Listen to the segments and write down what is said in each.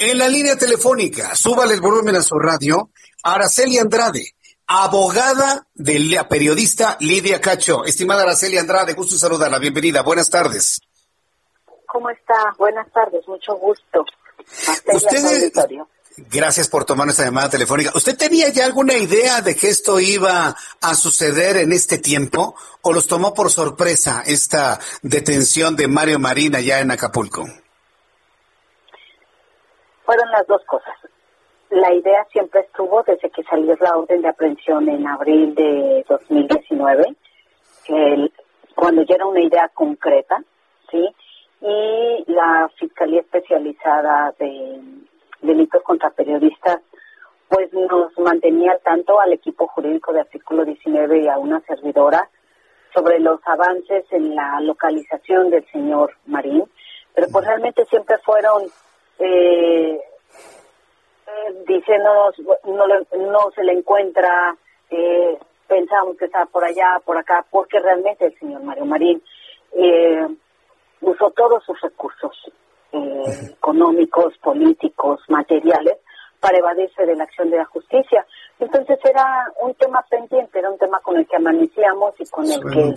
En la línea telefónica, súbale el volumen a su radio, Araceli Andrade, abogada de la periodista Lidia Cacho. Estimada Araceli Andrade, gusto saludarla. Bienvenida. Buenas tardes. ¿Cómo está? Buenas tardes, mucho gusto. Usted, gracias por tomar esta llamada telefónica. ¿Usted tenía ya alguna idea de que esto iba a suceder en este tiempo o los tomó por sorpresa esta detención de Mario Marina ya en Acapulco? Fueron las dos cosas. La idea siempre estuvo desde que salió la orden de aprehensión en abril de 2019, el, cuando ya era una idea concreta, ¿sí? Y la Fiscalía Especializada de Delitos contra Periodistas, pues nos mantenía tanto al equipo jurídico de artículo 19 y a una servidora sobre los avances en la localización del señor Marín, pero pues realmente siempre fueron eh, diciéndonos no, no se le encuentra, eh, pensamos que está por allá, por acá, porque realmente el señor Mario Marín eh, usó todos sus recursos eh, económicos, políticos, materiales para evadirse de la acción de la justicia. Entonces era un tema pendiente, era un tema con el que amanecíamos y con el que,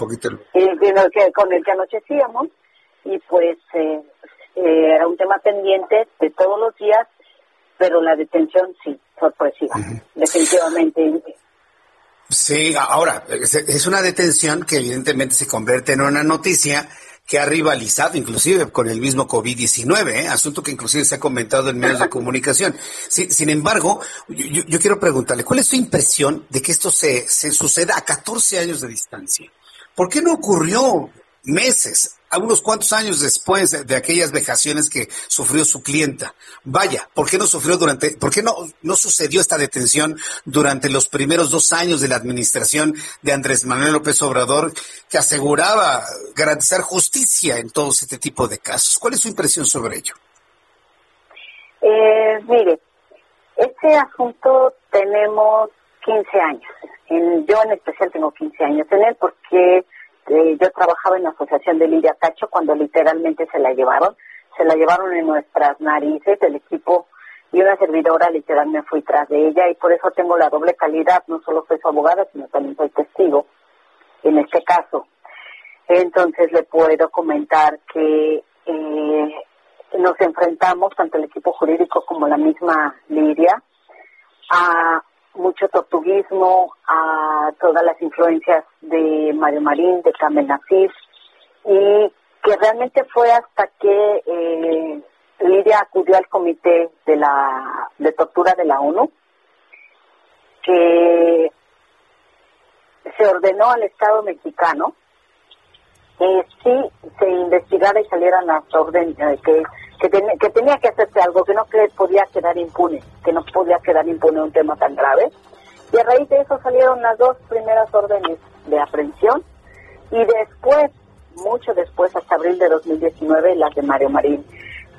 eh, que, con el que anochecíamos y pues eh, eh, era un tema pendiente de todos los días, pero la detención sí, sorpresiva, definitivamente. Sí, ahora, es una detención que evidentemente se convierte en una noticia que ha rivalizado inclusive con el mismo COVID-19, ¿eh? asunto que inclusive se ha comentado en medios de comunicación. Sin, sin embargo, yo, yo, quiero preguntarle, ¿cuál es su impresión de que esto se, se suceda a 14 años de distancia? ¿Por qué no ocurrió meses, unos cuantos años después de, de, aquellas vejaciones que sufrió su clienta. Vaya, ¿por qué no sufrió durante, por qué no, no sucedió esta detención durante los primeros dos años de la administración de Andrés Manuel López Obrador, que aseguraba garantizar justicia en todos este tipo de casos? ¿Cuál es su impresión sobre ello? Eh, mire, este asunto tenemos 15 años. En, yo en especial tengo 15 años en él porque eh, yo trabajaba en la Asociación de Lidia Cacho cuando literalmente se la llevaron, se la llevaron en nuestras narices, el equipo y una servidora literal me fui tras de ella y por eso tengo la doble calidad, no solo soy su abogada, sino también soy testigo en este caso. Entonces le puedo comentar que eh, nos enfrentamos, tanto el equipo jurídico como la misma Lidia, a mucho tortuguismo, a todas las influencias de Mario Marín, de Carmen Nasif, y que realmente fue hasta que eh, Lidia acudió al comité de la de tortura de la ONU que se ordenó al Estado mexicano que sí se investigara y salieran las órdenes eh, que que, ten, que tenía que hacerse algo, que no que podía quedar impune, que no podía quedar impune un tema tan grave. Y a raíz de eso salieron las dos primeras órdenes de aprehensión y después, mucho después, hasta abril de 2019, las de Mario Marín.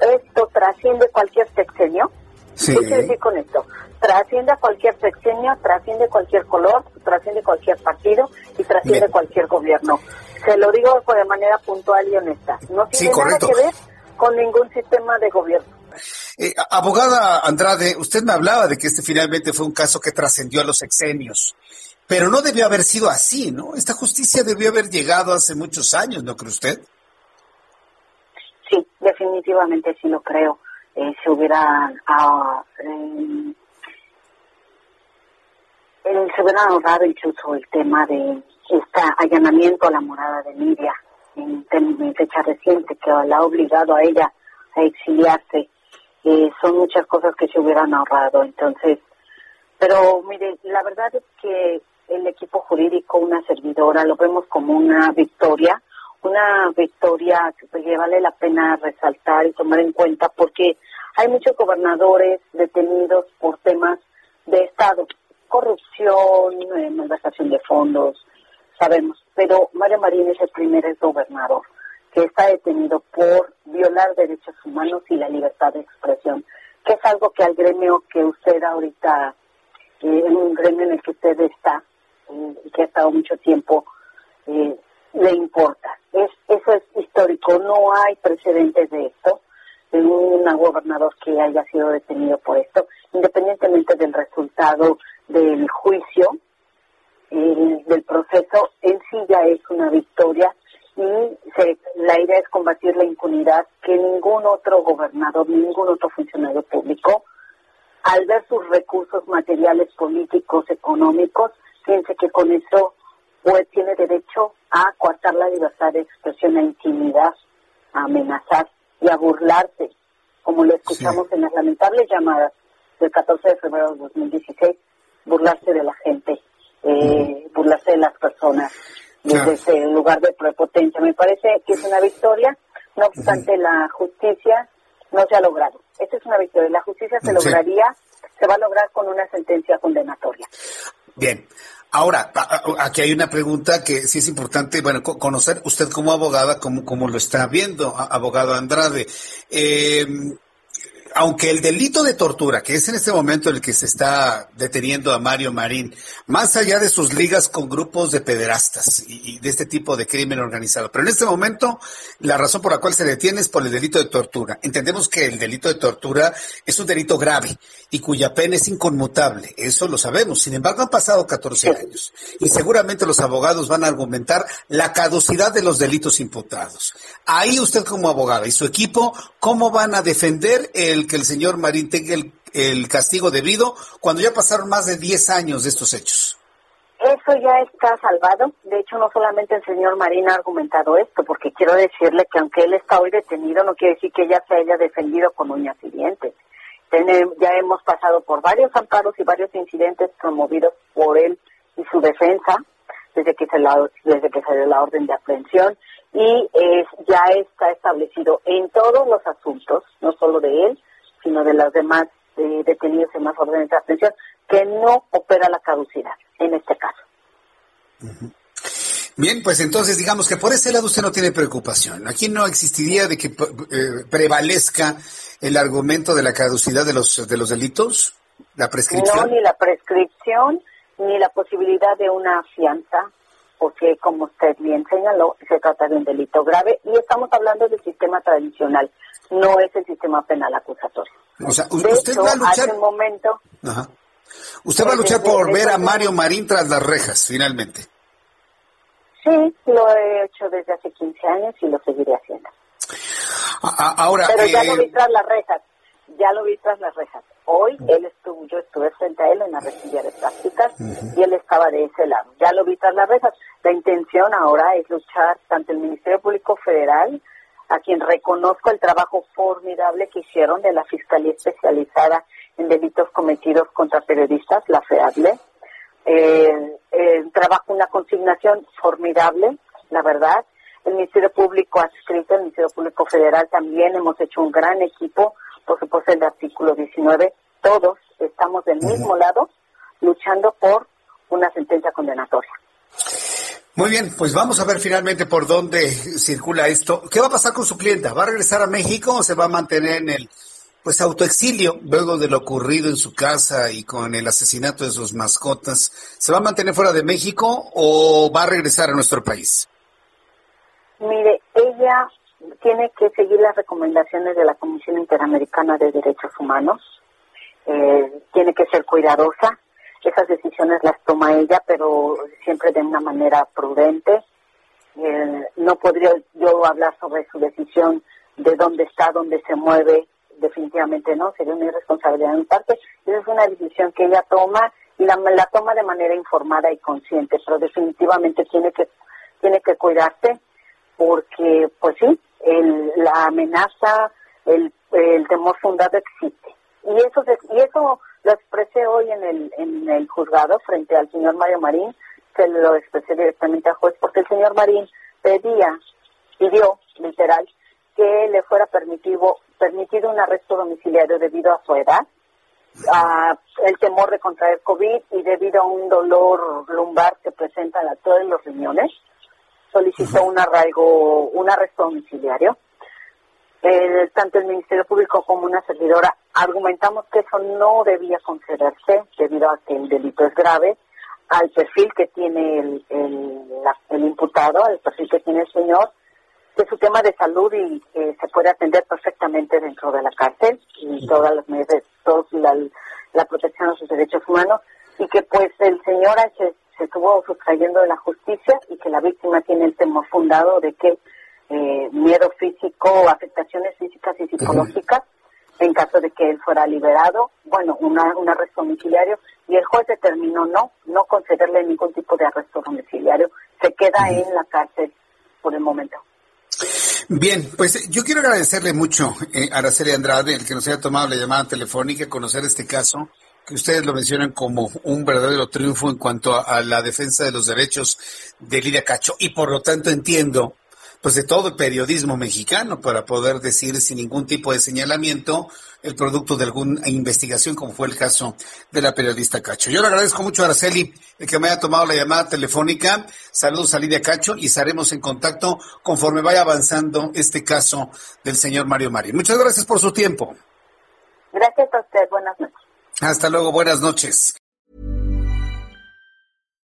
Esto trasciende cualquier sexenio. Sí. ¿Qué quiere decir con esto? Trasciende cualquier sexenio, trasciende cualquier color, trasciende cualquier partido y trasciende Bien. cualquier gobierno. Se lo digo de manera puntual y honesta. No tiene sí, nada que ver con ningún sistema de gobierno. Eh, abogada Andrade, usted me hablaba de que este finalmente fue un caso que trascendió a los sexenios, pero no debió haber sido así, ¿no? Esta justicia debió haber llegado hace muchos años, ¿no cree usted? Sí, definitivamente sí lo creo. Eh, se hubiera ah, eh, se hubiera ahorrado incluso el tema de este allanamiento a la morada de Lidia en, en fecha reciente que la ha obligado a ella a exiliarse. Eh, son muchas cosas que se hubieran ahorrado. Entonces, pero mire, la verdad es que el equipo jurídico, una servidora, lo vemos como una victoria, una victoria que vale la pena resaltar y tomar en cuenta porque hay muchos gobernadores detenidos por temas de Estado, corrupción, eh, malversación de fondos, sabemos, pero Mario Marín es el primer gobernador que está detenido por violar derechos humanos y la libertad de expresión, que es algo que al gremio que usted ahorita, eh, en un gremio en el que usted está, eh, que ha estado mucho tiempo, eh, le importa. Es, eso es histórico, no hay precedentes de esto, de un gobernador que haya sido detenido por esto, independientemente del resultado del juicio, del proceso, en sí ya es una victoria y la idea es combatir la impunidad que ningún otro gobernador, ningún otro funcionario público, al ver sus recursos materiales, políticos, económicos, piense que con eso pues tiene derecho a coartar la libertad de expresión, a intimidar, a amenazar y a burlarse, como lo escuchamos en las lamentables llamadas del 14 de febrero de 2016, burlarse de la gente, eh, burlarse de las personas desde ese lugar de prepotencia. Me parece que es una victoria, no obstante la justicia no se ha logrado. Esta es una victoria. La justicia se lograría, se va a lograr con una sentencia condenatoria. Bien. Ahora, aquí hay una pregunta que sí es importante, bueno, conocer usted como abogada, cómo, cómo lo está viendo, abogado Andrade. Eh, aunque el delito de tortura, que es en este momento el que se está deteniendo a Mario Marín, más allá de sus ligas con grupos de pederastas y, de este tipo de crimen organizado, pero en este momento la razón por la cual se detiene es por el delito de tortura. Entendemos que el delito de tortura es un delito grave y cuya pena es inconmutable, eso lo sabemos. Sin embargo, han pasado 14 años y seguramente los abogados van a argumentar la caducidad de los delitos imputados. Ahí usted como abogada y su equipo, ¿cómo van a defender el que el señor Marín tenga el, castigo debido cuando ya pasaron más de 10 años de estos hechos? Eso ya está salvado. De hecho, no solamente el señor Marín ha argumentado esto, porque quiero decirle que aunque él está hoy detenido, no quiere decir que ya se haya defendido con uñas y dientes. Ya hemos pasado por varios amparos y varios incidentes promovidos por él y su defensa desde que se la, desde que salió la orden de aprehensión y ya está establecido en todos los asuntos, no solo de él, sino de los demás eh, detenidos en más órdenes de atención, que no opera la caducidad en este caso. Bien, pues entonces digamos que por ese lado usted no tiene preocupación. Aquí no existiría de que eh, prevalezca el argumento de la caducidad de los de los delitos, la prescripción. No, ni la prescripción, ni la posibilidad de una fianza, porque como usted bien señaló, se trata de un delito grave y estamos hablando del sistema tradicional no es el sistema penal acusatorio. O sea, usted va a luchar. momento. Usted va a luchar por ver a Mario Marín tras las rejas, finalmente. Sí, lo he hecho desde hace 15 años y lo seguiré haciendo. ahora. Pero ya lo vi tras las rejas. Ya lo vi tras las rejas. Hoy él estuvo, yo estuve frente a él en la residencia de prácticas y él estaba de ese lado. Ya lo vi tras las rejas. La intención ahora es luchar tanto el Ministerio Público Federal a quien reconozco el trabajo formidable que hicieron de la Fiscalía Especializada en Delitos Cometidos contra Periodistas, la FEADLE. Eh, eh, trabajo una consignación formidable, la verdad. El Ministerio Público adscrito, el Ministerio Público Federal también hemos hecho un gran equipo, por supuesto el artículo 19. Todos estamos del mismo lado luchando por una sentencia condenatoria. Muy bien, pues vamos a ver finalmente por dónde circula esto. ¿Qué va a pasar con su clienta? ¿Va a regresar a México o se va a mantener en el pues autoexilio luego de lo ocurrido en su casa y con el asesinato de sus mascotas? ¿Se va a mantener fuera de México o va a regresar a nuestro país? Mire, ella tiene que seguir las recomendaciones de la Comisión Interamericana de Derechos Humanos. Eh, tiene que ser cuidadosa, esas decisiones las toma ella, pero siempre de una manera prudente. Eh, no podría yo hablar sobre su decisión de dónde está, dónde se mueve, definitivamente no, sería una irresponsabilidad mi parte. Esa es una decisión que ella toma y la, la toma de manera informada y consciente, pero definitivamente tiene que tiene que cuidarse porque, pues sí, el, la amenaza, el, el temor fundado existe. Y eso, y eso lo expresé hoy en el, en el juzgado frente al señor Mario Marín, se lo expresé directamente al juez, porque el señor Marín pedía pidió, literal, que le fuera permitido, permitido un arresto domiciliario debido a su edad, a el temor de contraer COVID y debido a un dolor lumbar que presenta a todos los riñones, solicitó un arraigo, un arresto domiciliario. Tanto el Ministerio Público como una servidora argumentamos que eso no debía concederse debido a que el delito es grave, al perfil que tiene el, el, imputado, al perfil que tiene el señor, de su tema de salud y que se puede atender perfectamente dentro de la cárcel y todas las medidas, toda la, protección de sus derechos humanos y que pues el señor se, se estuvo sustrayendo de la justicia y que la víctima tiene el temor fundado de que eh, miedo físico, afectaciones físicas y psicológicas en caso de que él fuera liberado, bueno, una, un arresto domiciliario, y el juez determinó no, no concederle ningún tipo de arresto domiciliario, se queda en la cárcel por el momento. Bien, pues yo quiero agradecerle mucho eh, a Araceli Andrade, el que nos haya tomado la llamada telefónica, conocer este caso, que ustedes lo mencionan como un verdadero triunfo en cuanto a, a la defensa de los derechos de Lidia Cacho, y por lo tanto entiendo pues de todo el periodismo mexicano para poder decir sin ningún tipo de señalamiento el producto de alguna investigación, como fue el caso de la periodista Cacho. Yo le agradezco mucho a Araceli el que me haya tomado la llamada telefónica. Saludos a Lidia Cacho y estaremos en contacto conforme vaya avanzando este caso del señor Mario Mari. Muchas gracias por su tiempo. Gracias a usted. Buenas noches. Hasta luego. Buenas noches.